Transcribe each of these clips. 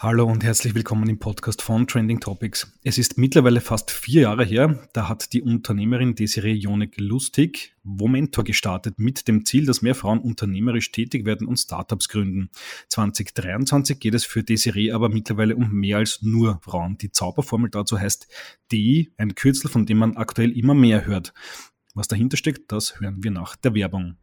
Hallo und herzlich willkommen im Podcast von Trending Topics. Es ist mittlerweile fast vier Jahre her, da hat die Unternehmerin Desiree Jonek-Lustig Womentor gestartet mit dem Ziel, dass mehr Frauen unternehmerisch tätig werden und Startups gründen. 2023 geht es für Desiree aber mittlerweile um mehr als nur Frauen. Die Zauberformel dazu heißt DI, ein Kürzel, von dem man aktuell immer mehr hört. Was dahinter steckt, das hören wir nach der Werbung.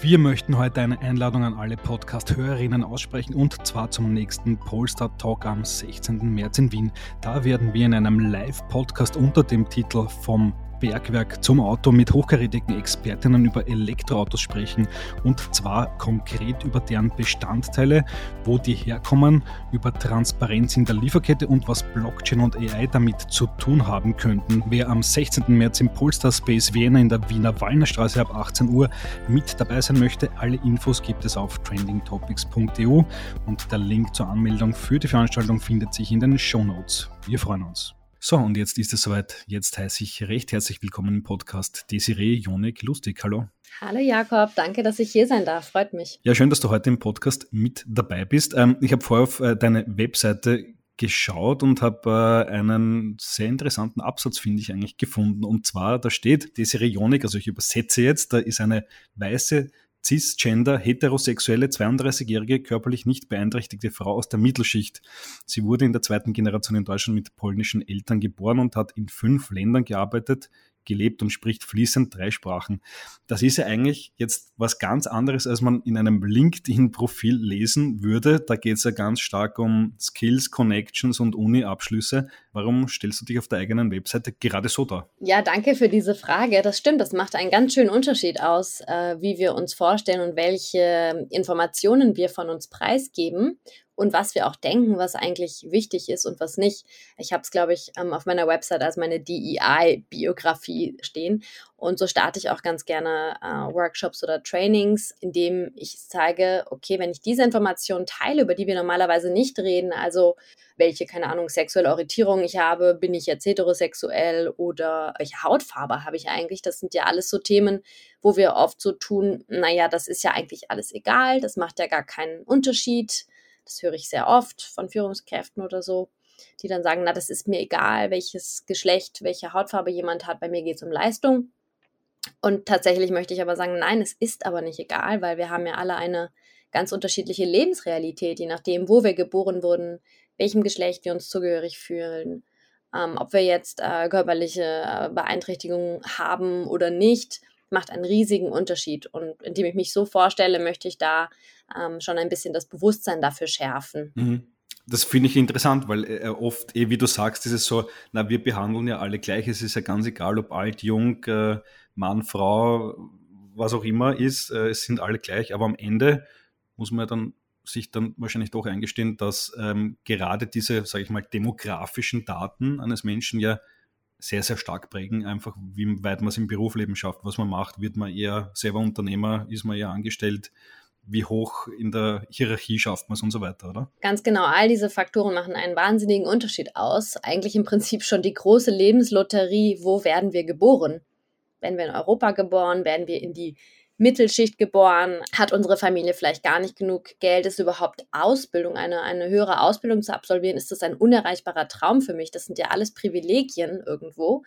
Wir möchten heute eine Einladung an alle Podcast-Hörerinnen aussprechen und zwar zum nächsten Polestar Talk am 16. März in Wien. Da werden wir in einem Live-Podcast unter dem Titel Vom Bergwerk zum Auto mit hochkarätigen Expertinnen über Elektroautos sprechen und zwar konkret über deren Bestandteile, wo die herkommen, über Transparenz in der Lieferkette und was Blockchain und AI damit zu tun haben könnten. Wer am 16. März im Polestar Space Vienna in der Wiener Wallnerstraße ab 18 Uhr mit dabei sein möchte, alle Infos gibt es auf trendingtopics.eu und der Link zur Anmeldung für die Veranstaltung findet sich in den Show Notes. Wir freuen uns. So, und jetzt ist es soweit. Jetzt heiße ich recht herzlich willkommen im Podcast Desiree Jonik Lustig. Hallo. Hallo Jakob, danke, dass ich hier sein darf. Freut mich. Ja, schön, dass du heute im Podcast mit dabei bist. Ähm, ich habe vorher auf äh, deine Webseite geschaut und habe äh, einen sehr interessanten Absatz, finde ich, eigentlich gefunden. Und zwar, da steht Desiree Jonik, also ich übersetze jetzt, da ist eine weiße cisgender, heterosexuelle, 32-jährige, körperlich nicht beeinträchtigte Frau aus der Mittelschicht. Sie wurde in der zweiten Generation in Deutschland mit polnischen Eltern geboren und hat in fünf Ländern gearbeitet, gelebt und spricht fließend drei Sprachen. Das ist ja eigentlich jetzt was ganz anderes, als man in einem LinkedIn-Profil lesen würde. Da geht es ja ganz stark um Skills, Connections und Uni-Abschlüsse. Warum stellst du dich auf der eigenen Webseite gerade so dar? Ja, danke für diese Frage. Das stimmt, das macht einen ganz schönen Unterschied aus, äh, wie wir uns vorstellen und welche Informationen wir von uns preisgeben und was wir auch denken, was eigentlich wichtig ist und was nicht. Ich habe es, glaube ich, ähm, auf meiner Website als meine DEI-Biografie stehen. Und so starte ich auch ganz gerne äh, Workshops oder Trainings, indem ich zeige, okay, wenn ich diese Informationen teile, über die wir normalerweise nicht reden, also welche, keine Ahnung, sexuelle Orientierung ich habe, bin ich jetzt heterosexuell oder welche Hautfarbe habe ich eigentlich, das sind ja alles so Themen, wo wir oft so tun, naja, das ist ja eigentlich alles egal, das macht ja gar keinen Unterschied das höre ich sehr oft von Führungskräften oder so, die dann sagen, na, das ist mir egal, welches Geschlecht, welche Hautfarbe jemand hat, bei mir geht es um Leistung. Und tatsächlich möchte ich aber sagen, nein, es ist aber nicht egal, weil wir haben ja alle eine ganz unterschiedliche Lebensrealität, je nachdem, wo wir geboren wurden, welchem Geschlecht wir uns zugehörig fühlen, ähm, ob wir jetzt äh, körperliche äh, Beeinträchtigungen haben oder nicht macht einen riesigen Unterschied. Und indem ich mich so vorstelle, möchte ich da ähm, schon ein bisschen das Bewusstsein dafür schärfen. Mhm. Das finde ich interessant, weil äh, oft, eh, wie du sagst, ist es so, na, wir behandeln ja alle gleich. Es ist ja ganz egal, ob alt, jung, äh, Mann, Frau, was auch immer ist. Äh, es sind alle gleich. Aber am Ende muss man dann sich dann wahrscheinlich doch eingestehen, dass ähm, gerade diese, sage ich mal, demografischen Daten eines Menschen ja sehr, sehr stark prägen, einfach wie weit man es im Berufsleben schafft, was man macht. Wird man eher selber Unternehmer, ist man eher angestellt, wie hoch in der Hierarchie schafft man es und so weiter, oder? Ganz genau, all diese Faktoren machen einen wahnsinnigen Unterschied aus. Eigentlich im Prinzip schon die große Lebenslotterie, wo werden wir geboren? Werden wir in Europa geboren? Werden wir in die Mittelschicht geboren, hat unsere Familie vielleicht gar nicht genug Geld, ist überhaupt Ausbildung, eine, eine höhere Ausbildung zu absolvieren, ist das ein unerreichbarer Traum für mich. Das sind ja alles Privilegien irgendwo.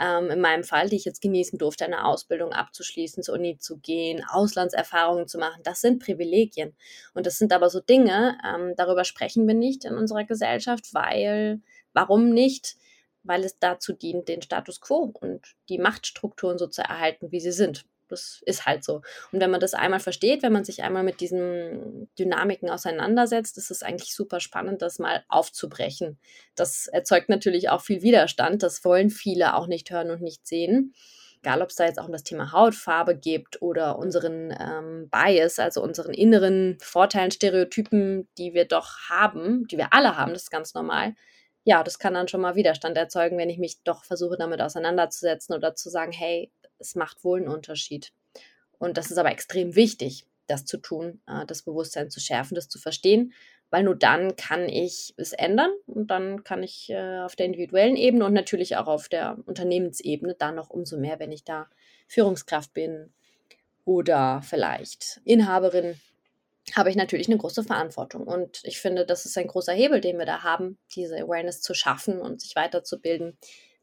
Ähm, in meinem Fall, die ich jetzt genießen durfte, eine Ausbildung abzuschließen, zur Uni zu gehen, Auslandserfahrungen zu machen, das sind Privilegien. Und das sind aber so Dinge, ähm, darüber sprechen wir nicht in unserer Gesellschaft, weil, warum nicht? Weil es dazu dient, den Status quo und die Machtstrukturen so zu erhalten, wie sie sind. Das ist halt so. Und wenn man das einmal versteht, wenn man sich einmal mit diesen Dynamiken auseinandersetzt, ist es eigentlich super spannend, das mal aufzubrechen. Das erzeugt natürlich auch viel Widerstand. Das wollen viele auch nicht hören und nicht sehen. Egal, ob es da jetzt auch um das Thema Hautfarbe geht oder unseren ähm, Bias, also unseren inneren Vorteilen, Stereotypen, die wir doch haben, die wir alle haben, das ist ganz normal. Ja, das kann dann schon mal Widerstand erzeugen, wenn ich mich doch versuche, damit auseinanderzusetzen oder zu sagen, hey, es macht wohl einen Unterschied. Und das ist aber extrem wichtig, das zu tun, äh, das Bewusstsein zu schärfen, das zu verstehen, weil nur dann kann ich es ändern und dann kann ich äh, auf der individuellen Ebene und natürlich auch auf der Unternehmensebene dann noch umso mehr, wenn ich da Führungskraft bin oder vielleicht Inhaberin, habe ich natürlich eine große Verantwortung. Und ich finde, das ist ein großer Hebel, den wir da haben, diese Awareness zu schaffen und sich weiterzubilden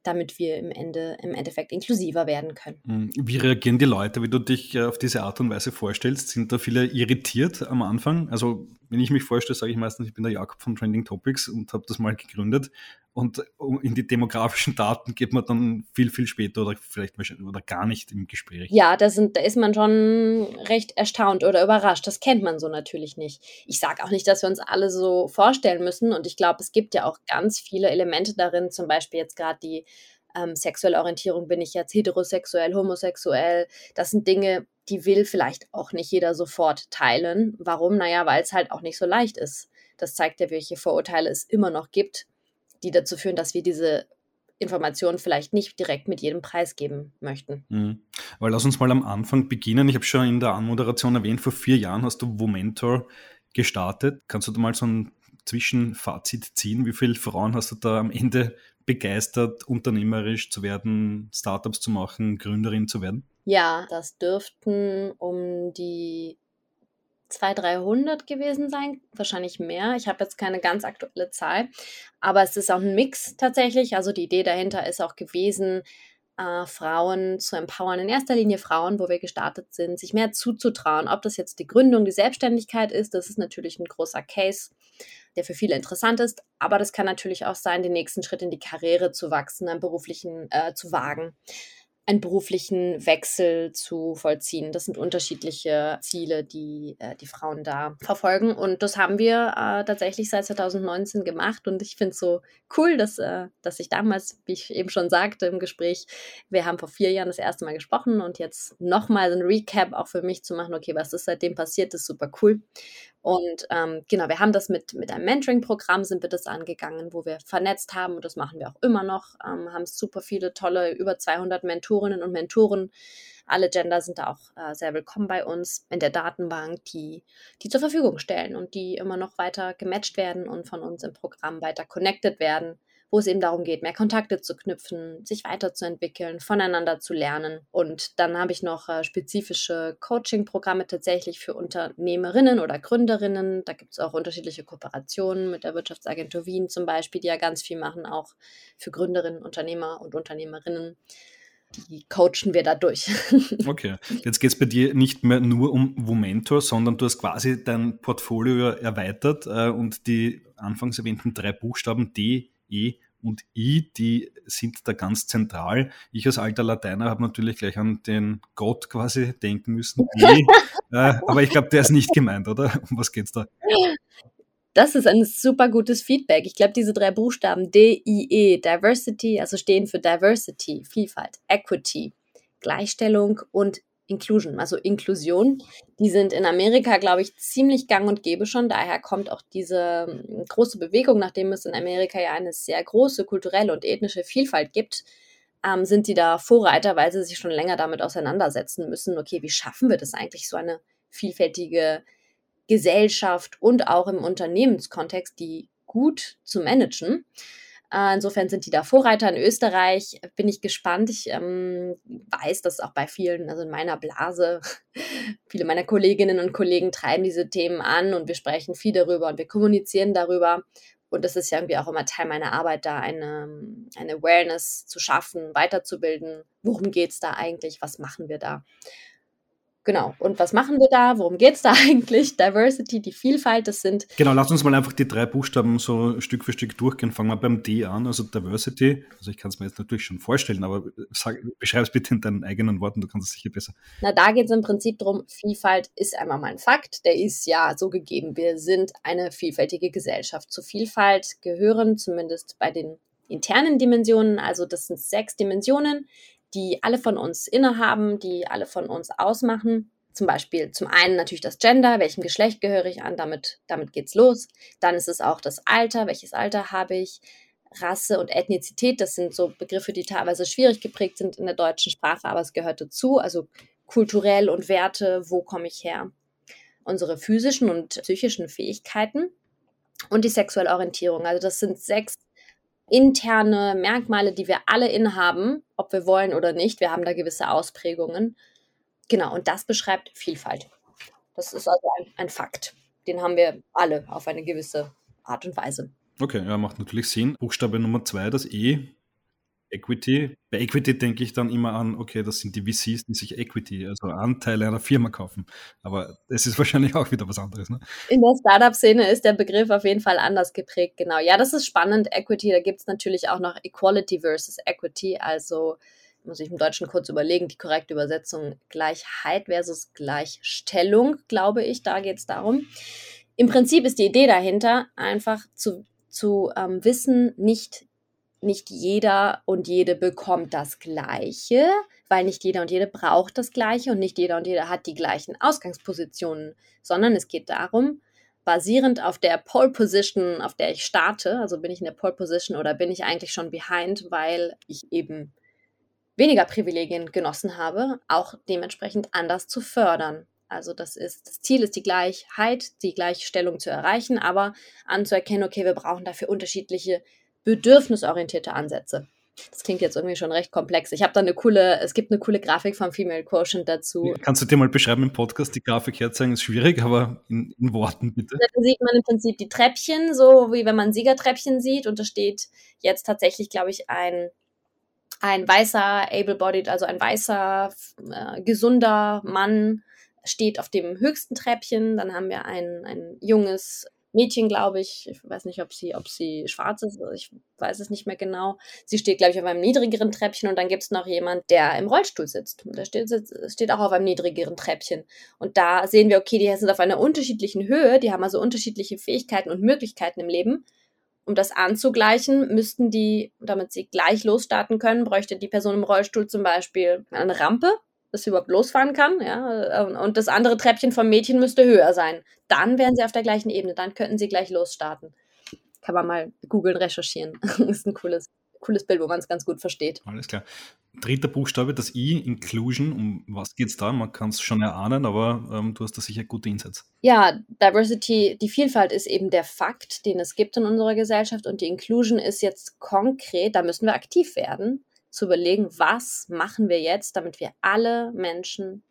damit wir im, Ende, im Endeffekt inklusiver werden können. Hm, wie reagieren die Leute, wie du dich äh, auf diese Art und Weise vorstellst? Sind da viele irritiert am Anfang? Also, wenn ich mich vorstelle, sage ich meistens, ich bin der Jakob von Trending Topics und habe das mal gegründet. Und in die demografischen Daten geht man dann viel, viel später oder vielleicht oder gar nicht im Gespräch. Ja, da, sind, da ist man schon recht erstaunt oder überrascht. Das kennt man so natürlich nicht. Ich sage auch nicht, dass wir uns alle so vorstellen müssen. Und ich glaube, es gibt ja auch ganz viele Elemente darin, zum Beispiel jetzt gerade die ähm, sexuelle Orientierung, bin ich jetzt heterosexuell, homosexuell. Das sind Dinge, die will vielleicht auch nicht jeder sofort teilen. Warum? Naja, weil es halt auch nicht so leicht ist. Das zeigt ja, welche Vorurteile es immer noch gibt die dazu führen, dass wir diese Informationen vielleicht nicht direkt mit jedem Preis geben möchten. Mhm. Aber lass uns mal am Anfang beginnen. Ich habe schon in der Anmoderation erwähnt, vor vier Jahren hast du Womentor gestartet. Kannst du da mal so ein Zwischenfazit ziehen? Wie viele Frauen hast du da am Ende begeistert, unternehmerisch zu werden, Startups zu machen, Gründerin zu werden? Ja, das dürften um die 200, 300 gewesen sein, wahrscheinlich mehr. Ich habe jetzt keine ganz aktuelle Zahl, aber es ist auch ein Mix tatsächlich. Also die Idee dahinter ist auch gewesen, äh, Frauen zu empowern, in erster Linie Frauen, wo wir gestartet sind, sich mehr zuzutrauen. Ob das jetzt die Gründung, die Selbstständigkeit ist, das ist natürlich ein großer Case, der für viele interessant ist, aber das kann natürlich auch sein, den nächsten Schritt in die Karriere zu wachsen, einen beruflichen äh, zu wagen einen beruflichen Wechsel zu vollziehen. Das sind unterschiedliche Ziele, die äh, die Frauen da verfolgen. Und das haben wir äh, tatsächlich seit 2019 gemacht. Und ich finde es so cool, dass, äh, dass ich damals, wie ich eben schon sagte im Gespräch, wir haben vor vier Jahren das erste Mal gesprochen und jetzt nochmal ein Recap auch für mich zu machen, okay, was ist seitdem passiert, ist super cool. Und ähm, genau, wir haben das mit, mit einem Mentoring-Programm, sind wir das angegangen, wo wir vernetzt haben und das machen wir auch immer noch, ähm, haben super viele tolle, über 200 Mentorinnen und Mentoren. Alle Gender sind da auch äh, sehr willkommen bei uns in der Datenbank, die, die zur Verfügung stellen und die immer noch weiter gematcht werden und von uns im Programm weiter connected werden wo es eben darum geht, mehr Kontakte zu knüpfen, sich weiterzuentwickeln, voneinander zu lernen. Und dann habe ich noch äh, spezifische Coaching-Programme tatsächlich für Unternehmerinnen oder Gründerinnen. Da gibt es auch unterschiedliche Kooperationen mit der Wirtschaftsagentur Wien zum Beispiel, die ja ganz viel machen, auch für Gründerinnen, Unternehmer und Unternehmerinnen die coachen wir da durch. okay, jetzt geht es bei dir nicht mehr nur um Womentor, sondern du hast quasi dein Portfolio erweitert äh, und die anfangs erwähnten drei Buchstaben D, E und I, die sind da ganz zentral. Ich als alter Lateiner habe natürlich gleich an den Gott quasi denken müssen. E, äh, aber ich glaube, der ist nicht gemeint, oder? Um was geht's da? Das ist ein super gutes Feedback. Ich glaube, diese drei Buchstaben D, I, E, Diversity, also stehen für Diversity, Vielfalt, Equity, Gleichstellung und Inclusion, also Inklusion. Die sind in Amerika, glaube ich, ziemlich gang und gäbe schon. Daher kommt auch diese hm, große Bewegung, nachdem es in Amerika ja eine sehr große kulturelle und ethnische Vielfalt gibt, ähm, sind die da Vorreiter, weil sie sich schon länger damit auseinandersetzen müssen. Okay, wie schaffen wir das eigentlich, so eine vielfältige Gesellschaft und auch im Unternehmenskontext, die gut zu managen? Äh, insofern sind die da Vorreiter in Österreich. Bin ich gespannt. Ich ähm, weiß, dass auch bei vielen, also in meiner Blase, viele meiner Kolleginnen und Kollegen treiben diese Themen an und wir sprechen viel darüber und wir kommunizieren darüber. Und das ist ja irgendwie auch immer Teil meiner Arbeit, da eine, eine Awareness zu schaffen, weiterzubilden. Worum geht es da eigentlich? Was machen wir da? Genau. Und was machen wir da? Worum geht es da eigentlich? Diversity, die Vielfalt, das sind. Genau, lass uns mal einfach die drei Buchstaben so Stück für Stück durchgehen. Fangen wir beim D an, also Diversity. Also ich kann es mir jetzt natürlich schon vorstellen, aber beschreib es bitte in deinen eigenen Worten, du kannst es sicher besser. Na, da geht es im Prinzip darum, Vielfalt ist einmal mal ein Fakt, der ist ja so gegeben. Wir sind eine vielfältige Gesellschaft. Zu Vielfalt gehören zumindest bei den internen Dimensionen, also das sind sechs Dimensionen, die alle von uns innehaben, die alle von uns ausmachen. Zum Beispiel zum einen natürlich das Gender, welchem Geschlecht gehöre ich an, damit, damit geht's los. Dann ist es auch das Alter, welches Alter habe ich, Rasse und Ethnizität, das sind so Begriffe, die teilweise schwierig geprägt sind in der deutschen Sprache, aber es gehört dazu. Also kulturell und Werte, wo komme ich her? Unsere physischen und psychischen Fähigkeiten, und die sexuelle Orientierung. Also das sind sechs interne Merkmale, die wir alle inhaben, ob wir wollen oder nicht. Wir haben da gewisse Ausprägungen. Genau, und das beschreibt Vielfalt. Das ist also ein, ein Fakt. Den haben wir alle auf eine gewisse Art und Weise. Okay, ja, macht natürlich Sinn. Buchstabe Nummer zwei, das E, Equity. Bei Equity denke ich dann immer an, okay, das sind die VCs, die sich Equity, also Anteile einer Firma kaufen. Aber es ist wahrscheinlich auch wieder was anderes. Ne? In der Startup-Szene ist der Begriff auf jeden Fall anders geprägt, genau. Ja, das ist spannend. Equity, da gibt es natürlich auch noch Equality versus Equity, also muss ich im Deutschen kurz überlegen, die korrekte Übersetzung Gleichheit versus Gleichstellung, glaube ich, da geht es darum. Im Prinzip ist die Idee dahinter, einfach zu, zu ähm, wissen, nicht nicht jeder und jede bekommt das Gleiche, weil nicht jeder und jede braucht das Gleiche und nicht jeder und jede hat die gleichen Ausgangspositionen, sondern es geht darum, basierend auf der Pole Position, auf der ich starte, also bin ich in der Pole Position oder bin ich eigentlich schon behind, weil ich eben weniger Privilegien genossen habe, auch dementsprechend anders zu fördern. Also das ist, das Ziel ist die Gleichheit, die Gleichstellung zu erreichen, aber anzuerkennen, okay, wir brauchen dafür unterschiedliche bedürfnisorientierte Ansätze. Das klingt jetzt irgendwie schon recht komplex. Ich habe da eine coole, es gibt eine coole Grafik vom Female Quotient dazu. Kannst du dir mal beschreiben im Podcast? Die Grafik herzeigen ist schwierig, aber in, in Worten bitte. Da sieht man im Prinzip die Treppchen, so wie wenn man Siegertreppchen sieht. Und da steht jetzt tatsächlich, glaube ich, ein, ein weißer, able-bodied, also ein weißer, äh, gesunder Mann steht auf dem höchsten Treppchen. Dann haben wir ein, ein junges Mädchen, glaube ich. Ich weiß nicht, ob sie, ob sie schwarz ist, ich weiß es nicht mehr genau. Sie steht, glaube ich, auf einem niedrigeren Treppchen und dann gibt es noch jemand, der im Rollstuhl sitzt. Der steht, steht auch auf einem niedrigeren Treppchen. Und da sehen wir, okay, die sind auf einer unterschiedlichen Höhe, die haben also unterschiedliche Fähigkeiten und Möglichkeiten im Leben. Um das anzugleichen, müssten die, damit sie gleich losstarten können, bräuchte die Person im Rollstuhl zum Beispiel eine Rampe dass sie überhaupt losfahren kann, ja, und das andere Treppchen vom Mädchen müsste höher sein. Dann wären sie auf der gleichen Ebene, dann könnten sie gleich losstarten. Kann man mal googeln, recherchieren. das ist ein cooles, cooles Bild, wo man es ganz gut versteht. Alles klar. Dritter Buchstabe, das I, Inclusion. Um was geht es da? Man kann es schon erahnen, aber ähm, du hast da sicher gute Insights. Ja, Diversity, die Vielfalt ist eben der Fakt, den es gibt in unserer Gesellschaft und die Inclusion ist jetzt konkret, da müssen wir aktiv werden zu überlegen, was machen wir jetzt, damit wir alle Menschen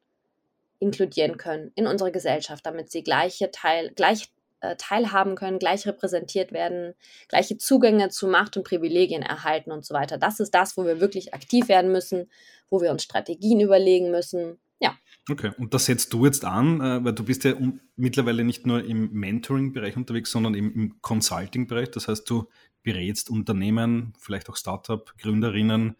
inkludieren können in unsere Gesellschaft, damit sie gleiche Teil, gleich äh, teilhaben können, gleich repräsentiert werden, gleiche Zugänge zu Macht und Privilegien erhalten und so weiter. Das ist das, wo wir wirklich aktiv werden müssen, wo wir uns Strategien überlegen müssen. Ja. Okay, und das setzt du jetzt an, äh, weil du bist ja mittlerweile nicht nur im Mentoring-Bereich unterwegs, sondern im, im Consulting-Bereich. Das heißt, du berätst Unternehmen, vielleicht auch Startup, Gründerinnen,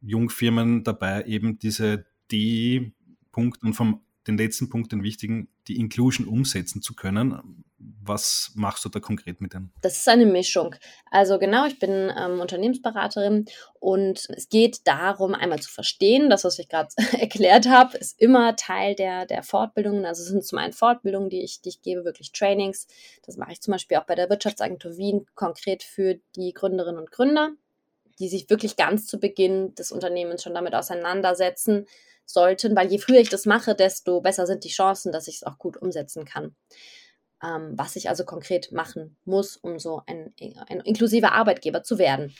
Jungfirmen dabei, eben diese D-Punkte und vom den letzten Punkt, den wichtigen, die Inclusion umsetzen zu können. Was machst du da konkret mit denen? Das ist eine Mischung. Also genau, ich bin ähm, Unternehmensberaterin und es geht darum, einmal zu verstehen, das, was ich gerade erklärt habe, ist immer Teil der, der Fortbildungen. Also es sind zum einen Fortbildungen, die ich, die ich gebe, wirklich Trainings. Das mache ich zum Beispiel auch bei der Wirtschaftsagentur Wien konkret für die Gründerinnen und Gründer die sich wirklich ganz zu Beginn des Unternehmens schon damit auseinandersetzen sollten, weil je früher ich das mache, desto besser sind die Chancen, dass ich es auch gut umsetzen kann. Ähm, was ich also konkret machen muss, um so ein, ein inklusiver Arbeitgeber zu werden.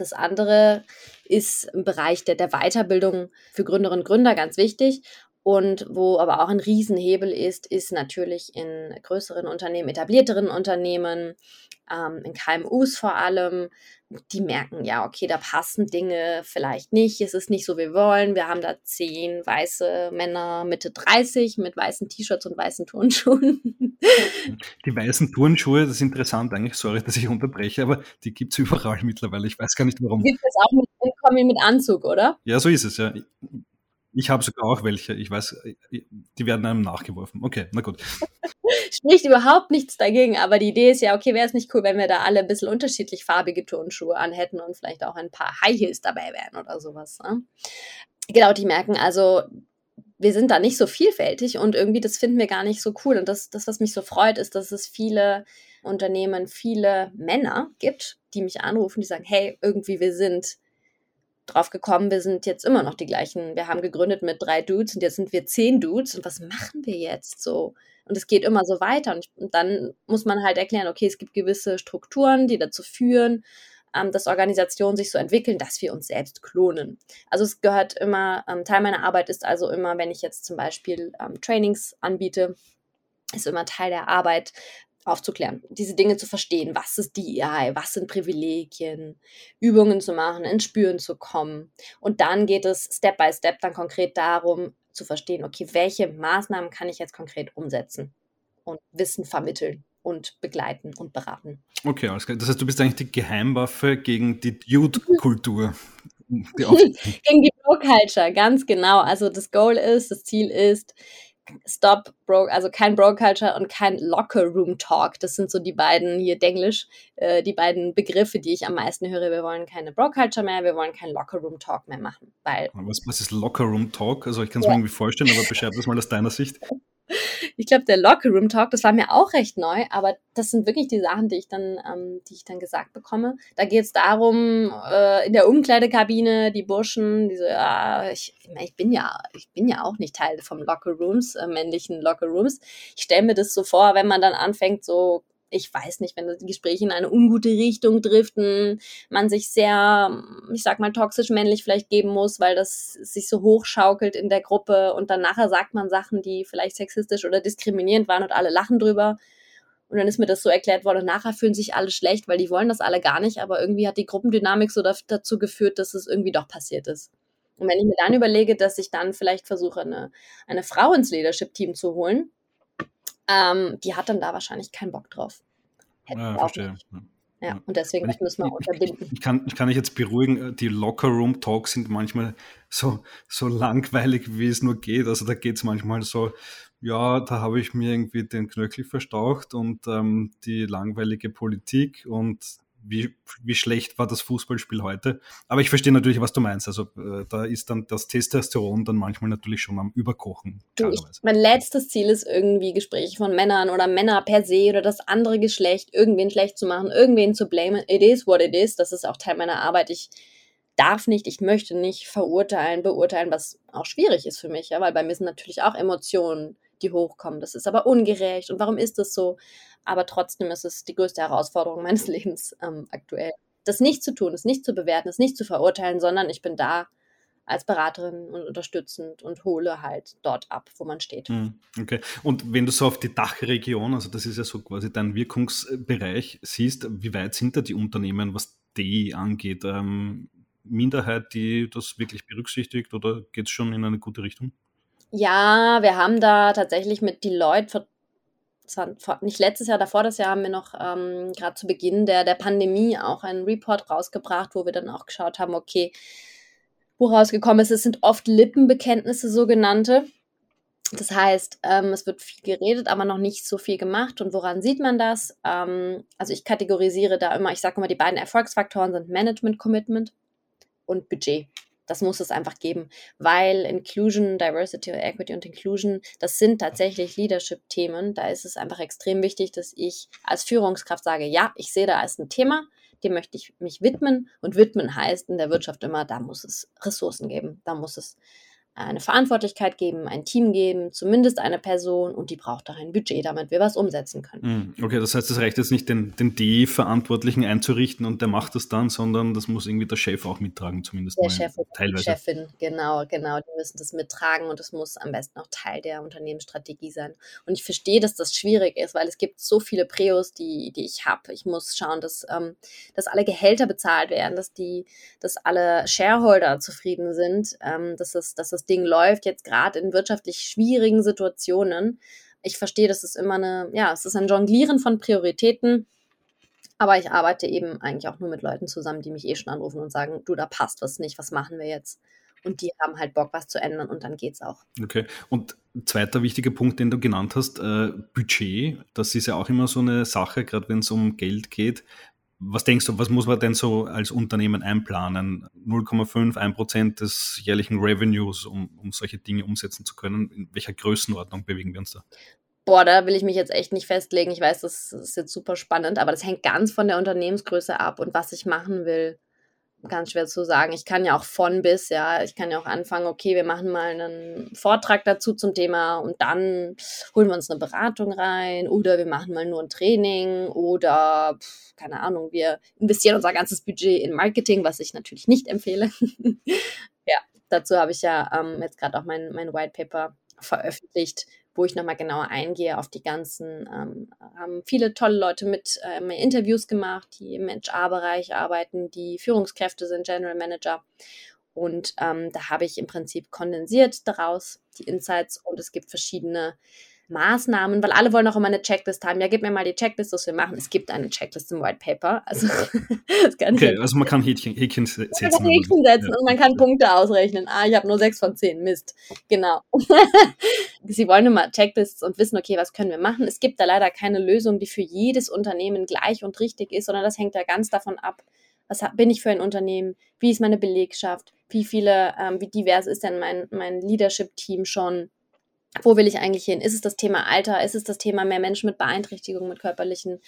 Das andere ist im Bereich der, der Weiterbildung für Gründerinnen und Gründer ganz wichtig. Und wo aber auch ein Riesenhebel ist, ist natürlich in größeren Unternehmen, etablierteren Unternehmen, ähm, in KMUs vor allem, die merken, ja, okay, da passen Dinge vielleicht nicht, es ist nicht so, wie wir wollen. Wir haben da zehn weiße Männer Mitte 30 mit weißen T-Shirts und weißen Turnschuhen. Die weißen Turnschuhe, das ist interessant eigentlich, sorry, dass ich unterbreche, aber die gibt es überall mittlerweile. Ich weiß gar nicht warum. Gibt es auch mit, mit Anzug, oder? Ja, so ist es, ja. Ich habe sogar auch welche. Ich weiß, die werden einem nachgeworfen. Okay, na gut. Spricht überhaupt nichts dagegen, aber die Idee ist ja, okay, wäre es nicht cool, wenn wir da alle ein bisschen unterschiedlich farbige Turnschuhe anhätten und vielleicht auch ein paar High Heels dabei wären oder sowas. Ne? Genau, die merken also, wir sind da nicht so vielfältig und irgendwie das finden wir gar nicht so cool. Und das, das, was mich so freut, ist, dass es viele Unternehmen, viele Männer gibt, die mich anrufen, die sagen, hey, irgendwie wir sind drauf gekommen, wir sind jetzt immer noch die gleichen. Wir haben gegründet mit drei Dudes und jetzt sind wir zehn Dudes. Und was machen wir jetzt so? Und es geht immer so weiter. Und, und dann muss man halt erklären, okay, es gibt gewisse Strukturen, die dazu führen, ähm, dass Organisationen sich so entwickeln, dass wir uns selbst klonen. Also es gehört immer, ähm, Teil meiner Arbeit ist also immer, wenn ich jetzt zum Beispiel ähm, Trainings anbiete, ist immer Teil der Arbeit, aufzuklären, diese Dinge zu verstehen. Was ist DEI? Was sind Privilegien? Übungen zu machen, ins Spüren zu kommen. Und dann geht es Step by Step dann konkret darum, zu verstehen, okay, welche Maßnahmen kann ich jetzt konkret umsetzen und Wissen vermitteln und begleiten und beraten. Okay, alles klar. Das heißt, du bist eigentlich die Geheimwaffe gegen die Dude-Kultur. gegen die Bro-Culture, ganz genau. Also das Goal ist, das Ziel ist, Stop Bro, also kein Bro Culture und kein Locker Room Talk. Das sind so die beiden hier Denglisch, äh, die beiden Begriffe, die ich am meisten höre. Wir wollen keine Bro Culture mehr, wir wollen kein Locker Room Talk mehr machen, weil. Was, was ist Locker Room Talk? Also ich kann es ja. mir irgendwie vorstellen, aber beschreib das mal aus deiner Sicht. Ich glaube, der Locker Room Talk, das war mir auch recht neu, aber das sind wirklich die Sachen, die ich dann, ähm, die ich dann gesagt bekomme. Da geht es darum, äh, in der Umkleidekabine, die Burschen, diese, ja, ich, ich bin ja, ich bin ja auch nicht Teil vom Locker Rooms, äh, männlichen Locker Rooms. Ich stelle mir das so vor, wenn man dann anfängt, so ich weiß nicht, wenn die Gespräche in eine ungute Richtung driften, man sich sehr, ich sag mal, toxisch männlich vielleicht geben muss, weil das sich so hochschaukelt in der Gruppe und dann nachher sagt man Sachen, die vielleicht sexistisch oder diskriminierend waren und alle lachen drüber. Und dann ist mir das so erklärt worden und nachher fühlen sich alle schlecht, weil die wollen das alle gar nicht, aber irgendwie hat die Gruppendynamik so dazu geführt, dass es irgendwie doch passiert ist. Und wenn ich mir dann überlege, dass ich dann vielleicht versuche, eine, eine Frau ins Leadership-Team zu holen, ähm, die hat dann da wahrscheinlich keinen Bock drauf. Hätten ja, verstehe. Ja. ja. und deswegen ich, müssen wir unterbinden. Ich, ich, kann, ich kann dich jetzt beruhigen, äh, die Locker-Room-Talks sind manchmal so, so langweilig, wie es nur geht. Also da geht es manchmal so, ja, da habe ich mir irgendwie den Knöchel verstaucht und ähm, die langweilige Politik und wie, wie schlecht war das Fußballspiel heute. Aber ich verstehe natürlich, was du meinst. Also äh, da ist dann das Testosteron dann manchmal natürlich schon am Überkochen. Du, ich, mein letztes Ziel ist irgendwie Gespräche von Männern oder Männer per se oder das andere Geschlecht, irgendwen schlecht zu machen, irgendwen zu blamen. It is what it is. Das ist auch Teil meiner Arbeit. Ich darf nicht, ich möchte nicht verurteilen, beurteilen, was auch schwierig ist für mich, ja, weil bei mir sind natürlich auch Emotionen, die hochkommen. Das ist aber ungerecht und warum ist das so? Aber trotzdem ist es die größte Herausforderung meines Lebens ähm, aktuell. Das nicht zu tun, es nicht zu bewerten, es nicht zu verurteilen, sondern ich bin da als Beraterin und unterstützend und hole halt dort ab, wo man steht. Hm, okay. Und wenn du so auf die Dachregion, also das ist ja so quasi dein Wirkungsbereich, siehst, wie weit sind da die Unternehmen, was DI angeht? Ähm, Minderheit, die das wirklich berücksichtigt oder geht es schon in eine gute Richtung? Ja, wir haben da tatsächlich mit Deloitte nicht letztes Jahr, davor das Jahr haben wir noch ähm, gerade zu Beginn der, der Pandemie auch einen Report rausgebracht, wo wir dann auch geschaut haben, okay, wo rausgekommen ist, es sind oft Lippenbekenntnisse sogenannte. Das heißt, ähm, es wird viel geredet, aber noch nicht so viel gemacht. Und woran sieht man das? Ähm, also ich kategorisiere da immer, ich sage immer, die beiden Erfolgsfaktoren sind Management Commitment und Budget. Das muss es einfach geben, weil Inclusion, Diversity, Equity und Inclusion, das sind tatsächlich Leadership-Themen. Da ist es einfach extrem wichtig, dass ich als Führungskraft sage, ja, ich sehe da als ein Thema, dem möchte ich mich widmen. Und widmen heißt in der Wirtschaft immer, da muss es Ressourcen geben, da muss es eine Verantwortlichkeit geben, ein Team geben, zumindest eine Person und die braucht auch ein Budget, damit wir was umsetzen können. Hm, okay, das heißt, es reicht jetzt nicht, den, den D-Verantwortlichen einzurichten und der macht das dann, sondern das muss irgendwie der Chef auch mittragen, zumindest der Chef teilweise. Die Chefin, genau, genau, die müssen das mittragen und das muss am besten auch Teil der Unternehmensstrategie sein. Und ich verstehe, dass das schwierig ist, weil es gibt so viele Prios, die, die ich habe. Ich muss schauen, dass, ähm, dass alle Gehälter bezahlt werden, dass die, dass alle Shareholder zufrieden sind, ähm, dass das, dass das Ding läuft, jetzt gerade in wirtschaftlich schwierigen Situationen. Ich verstehe, das ist immer eine, ja, es ist ein Jonglieren von Prioritäten. Aber ich arbeite eben eigentlich auch nur mit Leuten zusammen, die mich eh schon anrufen und sagen, du, da passt was nicht, was machen wir jetzt? Und die haben halt Bock, was zu ändern und dann geht's auch. Okay. Und zweiter wichtiger Punkt, den du genannt hast, äh, Budget. Das ist ja auch immer so eine Sache, gerade wenn es um Geld geht. Was denkst du, was muss man denn so als Unternehmen einplanen? 0,5, 1 Prozent des jährlichen Revenues, um, um solche Dinge umsetzen zu können? In welcher Größenordnung bewegen wir uns da? Boah, da will ich mich jetzt echt nicht festlegen. Ich weiß, das ist jetzt super spannend, aber das hängt ganz von der Unternehmensgröße ab und was ich machen will. Ganz schwer zu sagen. Ich kann ja auch von bis, ja, ich kann ja auch anfangen, okay, wir machen mal einen Vortrag dazu zum Thema und dann holen wir uns eine Beratung rein oder wir machen mal nur ein Training oder keine Ahnung, wir investieren unser ganzes Budget in Marketing, was ich natürlich nicht empfehle. ja, dazu habe ich ja ähm, jetzt gerade auch mein, mein White Paper veröffentlicht, wo ich nochmal genauer eingehe auf die ganzen, ähm, haben viele tolle Leute mit ähm, Interviews gemacht, die im HR-Bereich arbeiten, die Führungskräfte sind, General Manager. Und ähm, da habe ich im Prinzip kondensiert daraus die Insights und es gibt verschiedene Maßnahmen, weil alle wollen auch immer eine Checklist haben. Ja, gib mir mal die Checklist, was wir machen. Es gibt eine Checklist im White Paper. Also, okay, also man kann Häkchen, Häkchen setzen. Man kann Häkchen setzen ja. und man kann Punkte ausrechnen. Ah, ich habe nur sechs von zehn. Mist. Genau. Sie wollen immer Checklists und wissen, okay, was können wir machen. Es gibt da leider keine Lösung, die für jedes Unternehmen gleich und richtig ist, sondern das hängt ja ganz davon ab, was bin ich für ein Unternehmen, wie ist meine Belegschaft, wie viele, ähm, wie divers ist denn mein, mein Leadership-Team schon, wo will ich eigentlich hin? Ist es das Thema Alter? Ist es das Thema mehr Menschen mit Beeinträchtigungen, mit körperlichen?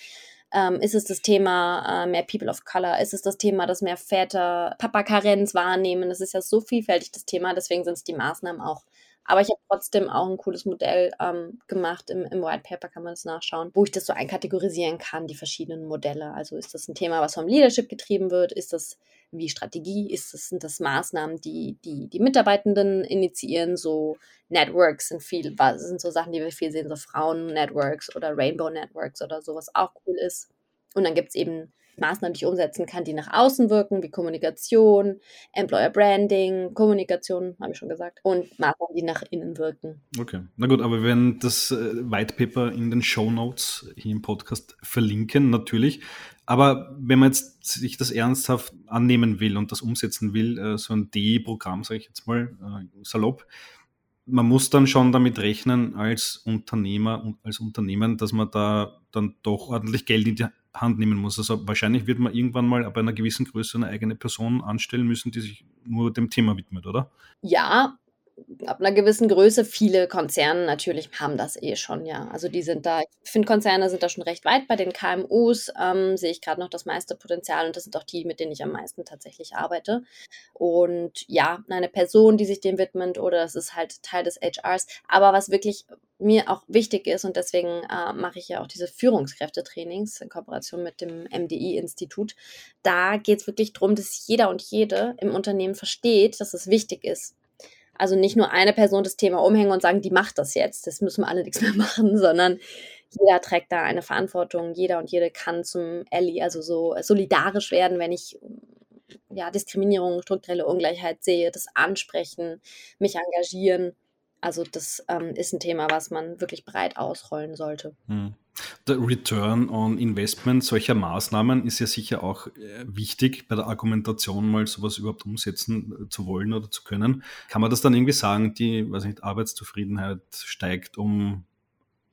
Ähm, ist es das Thema äh, mehr People of Color? Ist es das Thema, dass mehr Väter Papa-Karenz wahrnehmen? Das ist ja so vielfältig, das Thema. Deswegen sind es die Maßnahmen auch. Aber ich habe trotzdem auch ein cooles Modell ähm, gemacht. Im, Im White Paper kann man das nachschauen, wo ich das so einkategorisieren kann, die verschiedenen Modelle. Also ist das ein Thema, was vom Leadership getrieben wird? Ist das wie Strategie? Ist das, sind das Maßnahmen, die, die die Mitarbeitenden initiieren? So Networks sind viel, sind so Sachen, die wir viel sehen, so Frauen-Networks oder Rainbow-Networks oder sowas auch cool ist. Und dann gibt es eben Maßnahmen, die ich umsetzen kann, die nach außen wirken, wie Kommunikation, Employer Branding, Kommunikation, habe ich schon gesagt, und Maßnahmen, die nach innen wirken. Okay, na gut, aber wir werden das äh, White Paper in den Show Notes hier im Podcast verlinken, natürlich. Aber wenn man jetzt sich das ernsthaft annehmen will und das umsetzen will, äh, so ein D-Programm, sage ich jetzt mal äh, salopp, man muss dann schon damit rechnen als Unternehmer und als Unternehmen, dass man da dann doch ordentlich Geld in die Hand nehmen muss. Also wahrscheinlich wird man irgendwann mal bei einer gewissen Größe eine eigene Person anstellen müssen, die sich nur dem Thema widmet, oder? Ja, ab einer gewissen Größe, viele Konzerne natürlich haben das eh schon, ja. Also die sind da, ich finde, Konzerne sind da schon recht weit. Bei den KMUs ähm, sehe ich gerade noch das meiste Potenzial und das sind auch die, mit denen ich am meisten tatsächlich arbeite. Und ja, eine Person, die sich dem widmet oder das ist halt Teil des HRs. Aber was wirklich mir auch wichtig ist und deswegen äh, mache ich ja auch diese Führungskräftetrainings in Kooperation mit dem MDI-Institut. Da geht es wirklich darum, dass jeder und jede im Unternehmen versteht, dass es wichtig ist, also nicht nur eine Person das Thema umhängen und sagen, die macht das jetzt. Das müssen wir alle nichts mehr machen, sondern jeder trägt da eine Verantwortung. Jeder und jede kann zum Ally, also so solidarisch werden, wenn ich ja, Diskriminierung, strukturelle Ungleichheit sehe, das ansprechen, mich engagieren. Also das ähm, ist ein Thema, was man wirklich breit ausrollen sollte. Hm. Der Return on Investment solcher Maßnahmen ist ja sicher auch äh, wichtig bei der Argumentation, mal sowas überhaupt umsetzen äh, zu wollen oder zu können. Kann man das dann irgendwie sagen, die weiß nicht, Arbeitszufriedenheit steigt um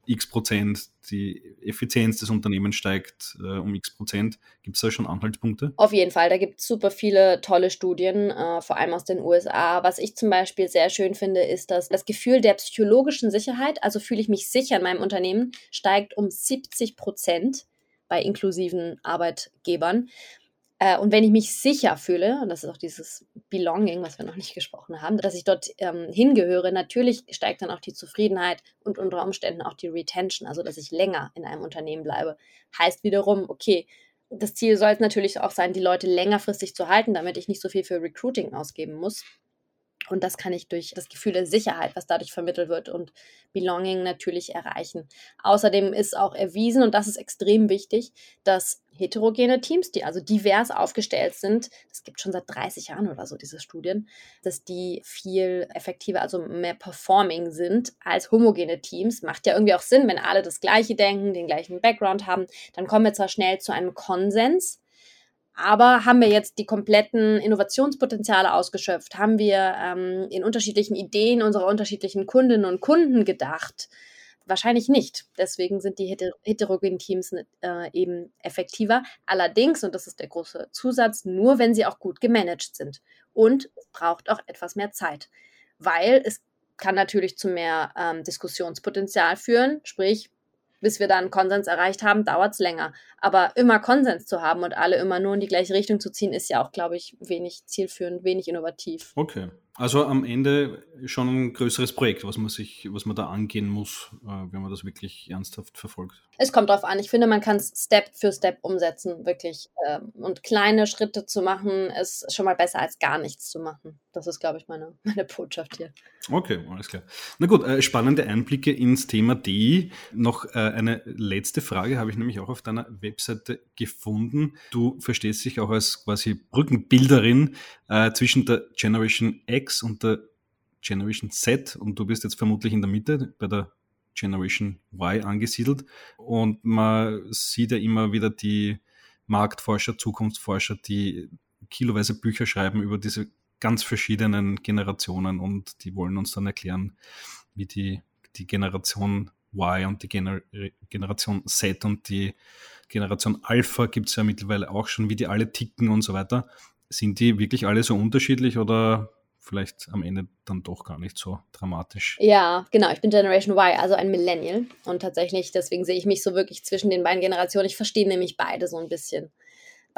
x Prozent, die Effizienz des Unternehmens steigt äh, um x Prozent. Gibt es da schon Anhaltspunkte? Auf jeden Fall, da gibt es super viele tolle Studien, äh, vor allem aus den USA. Was ich zum Beispiel sehr schön finde, ist, dass das Gefühl der psychologischen Sicherheit, also fühle ich mich sicher in meinem Unternehmen, steigt um 70 Prozent bei inklusiven Arbeitgebern. Äh, und wenn ich mich sicher fühle, und das ist auch dieses Belonging, was wir noch nicht gesprochen haben, dass ich dort ähm, hingehöre, natürlich steigt dann auch die Zufriedenheit und unter Umständen auch die Retention, also dass ich länger in einem Unternehmen bleibe. Heißt wiederum, okay, das Ziel soll es natürlich auch sein, die Leute längerfristig zu halten, damit ich nicht so viel für Recruiting ausgeben muss. Und das kann ich durch das Gefühl der Sicherheit, was dadurch vermittelt wird und Belonging natürlich erreichen. Außerdem ist auch erwiesen, und das ist extrem wichtig, dass heterogene Teams, die also divers aufgestellt sind, das gibt schon seit 30 Jahren oder so diese Studien, dass die viel effektiver, also mehr performing sind als homogene Teams. Macht ja irgendwie auch Sinn, wenn alle das Gleiche denken, den gleichen Background haben, dann kommen wir zwar schnell zu einem Konsens, aber haben wir jetzt die kompletten Innovationspotenziale ausgeschöpft? Haben wir ähm, in unterschiedlichen Ideen unserer unterschiedlichen Kundinnen und Kunden gedacht? Wahrscheinlich nicht. Deswegen sind die heter heterogenen Teams äh, eben effektiver. Allerdings, und das ist der große Zusatz, nur wenn sie auch gut gemanagt sind. Und es braucht auch etwas mehr Zeit, weil es kann natürlich zu mehr ähm, Diskussionspotenzial führen. Sprich, bis wir dann Konsens erreicht haben, dauert es länger. Aber immer Konsens zu haben und alle immer nur in die gleiche Richtung zu ziehen, ist ja auch, glaube ich, wenig zielführend, wenig innovativ. Okay. Also am Ende schon ein größeres Projekt, was man sich, was man da angehen muss, äh, wenn man das wirklich ernsthaft verfolgt. Es kommt drauf an. Ich finde, man kann es Step für Step umsetzen, wirklich. Ähm, und kleine Schritte zu machen, ist schon mal besser als gar nichts zu machen. Das ist, glaube ich, meine, meine Botschaft hier. Okay, alles klar. Na gut, äh, spannende Einblicke ins Thema DI. Noch äh, eine letzte Frage habe ich nämlich auch auf deiner Webseite gefunden. Du verstehst dich auch als quasi Brückenbilderin zwischen der Generation X und der Generation Z und du bist jetzt vermutlich in der Mitte bei der Generation Y angesiedelt und man sieht ja immer wieder die Marktforscher, Zukunftsforscher, die kiloweise Bücher schreiben über diese ganz verschiedenen Generationen und die wollen uns dann erklären, wie die, die Generation Y und die Gener Generation Z und die Generation Alpha gibt es ja mittlerweile auch schon, wie die alle ticken und so weiter. Sind die wirklich alle so unterschiedlich oder vielleicht am Ende dann doch gar nicht so dramatisch? Ja, genau. Ich bin Generation Y, also ein Millennial. Und tatsächlich, deswegen sehe ich mich so wirklich zwischen den beiden Generationen. Ich verstehe nämlich beide so ein bisschen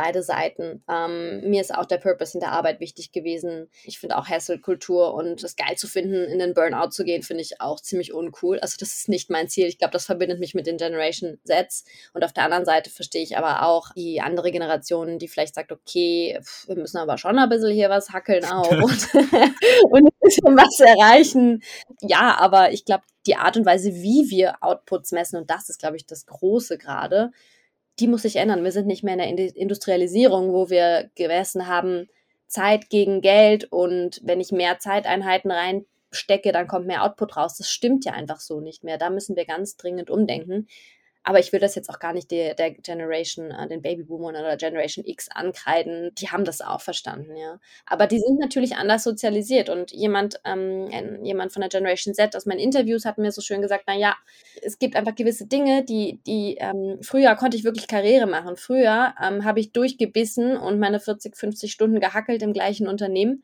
beide Seiten. Ähm, mir ist auch der Purpose in der Arbeit wichtig gewesen. Ich finde auch Hassel-Kultur und es geil zu finden, in den Burnout zu gehen, finde ich auch ziemlich uncool. Also das ist nicht mein Ziel. Ich glaube, das verbindet mich mit den Generation Sets. Und auf der anderen Seite verstehe ich aber auch die andere Generation, die vielleicht sagt, okay, pff, wir müssen aber schon ein bisschen hier was hackeln auch und, und ein bisschen was erreichen. Ja, aber ich glaube, die Art und Weise, wie wir Outputs messen, und das ist, glaube ich, das Große gerade, die muss sich ändern. Wir sind nicht mehr in der Industrialisierung, wo wir gemessen haben, Zeit gegen Geld und wenn ich mehr Zeiteinheiten reinstecke, dann kommt mehr Output raus. Das stimmt ja einfach so nicht mehr. Da müssen wir ganz dringend umdenken. Aber ich will das jetzt auch gar nicht der, der Generation, äh, den Babyboomern oder Generation X ankreiden. Die haben das auch verstanden, ja. Aber die sind natürlich anders sozialisiert. Und jemand, ähm, jemand von der Generation Z aus meinen Interviews hat mir so schön gesagt, na ja, es gibt einfach gewisse Dinge, die, die ähm, früher konnte ich wirklich Karriere machen. Früher ähm, habe ich durchgebissen und meine 40, 50 Stunden gehackelt im gleichen Unternehmen.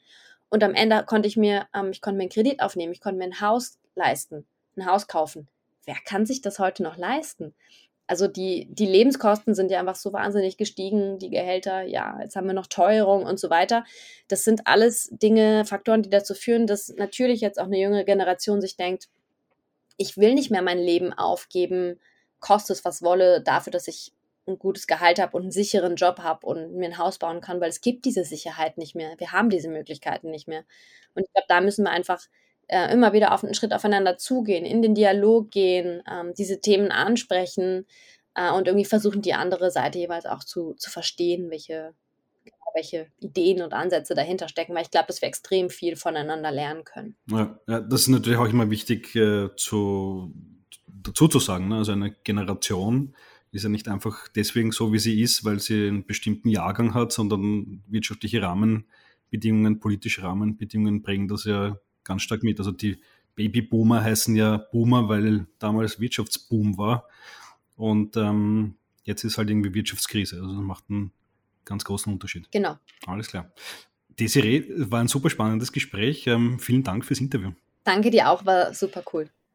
Und am Ende konnte ich mir, ähm, ich konnte mir einen Kredit aufnehmen, ich konnte mir ein Haus leisten, ein Haus kaufen wer kann sich das heute noch leisten? Also die, die Lebenskosten sind ja einfach so wahnsinnig gestiegen, die Gehälter, ja, jetzt haben wir noch Teuerung und so weiter. Das sind alles Dinge, Faktoren, die dazu führen, dass natürlich jetzt auch eine jüngere Generation sich denkt, ich will nicht mehr mein Leben aufgeben, koste es was wolle, dafür, dass ich ein gutes Gehalt habe und einen sicheren Job habe und mir ein Haus bauen kann, weil es gibt diese Sicherheit nicht mehr. Wir haben diese Möglichkeiten nicht mehr. Und ich glaube, da müssen wir einfach äh, immer wieder auf einen Schritt aufeinander zugehen, in den Dialog gehen, ähm, diese Themen ansprechen äh, und irgendwie versuchen, die andere Seite jeweils auch zu, zu verstehen, welche, welche Ideen und Ansätze dahinter stecken, weil ich glaube, dass wir extrem viel voneinander lernen können. Ja, ja das ist natürlich auch immer wichtig äh, zu, dazu zu sagen. Ne? Also eine Generation ist ja nicht einfach deswegen so, wie sie ist, weil sie einen bestimmten Jahrgang hat, sondern wirtschaftliche Rahmenbedingungen, politische Rahmenbedingungen prägen das ja ganz stark mit. Also die Babyboomer heißen ja Boomer, weil damals Wirtschaftsboom war. Und ähm, jetzt ist halt irgendwie Wirtschaftskrise. Also das macht einen ganz großen Unterschied. Genau. Alles klar. Desiree, war ein super spannendes Gespräch. Ähm, vielen Dank fürs Interview. Danke dir auch, war super cool.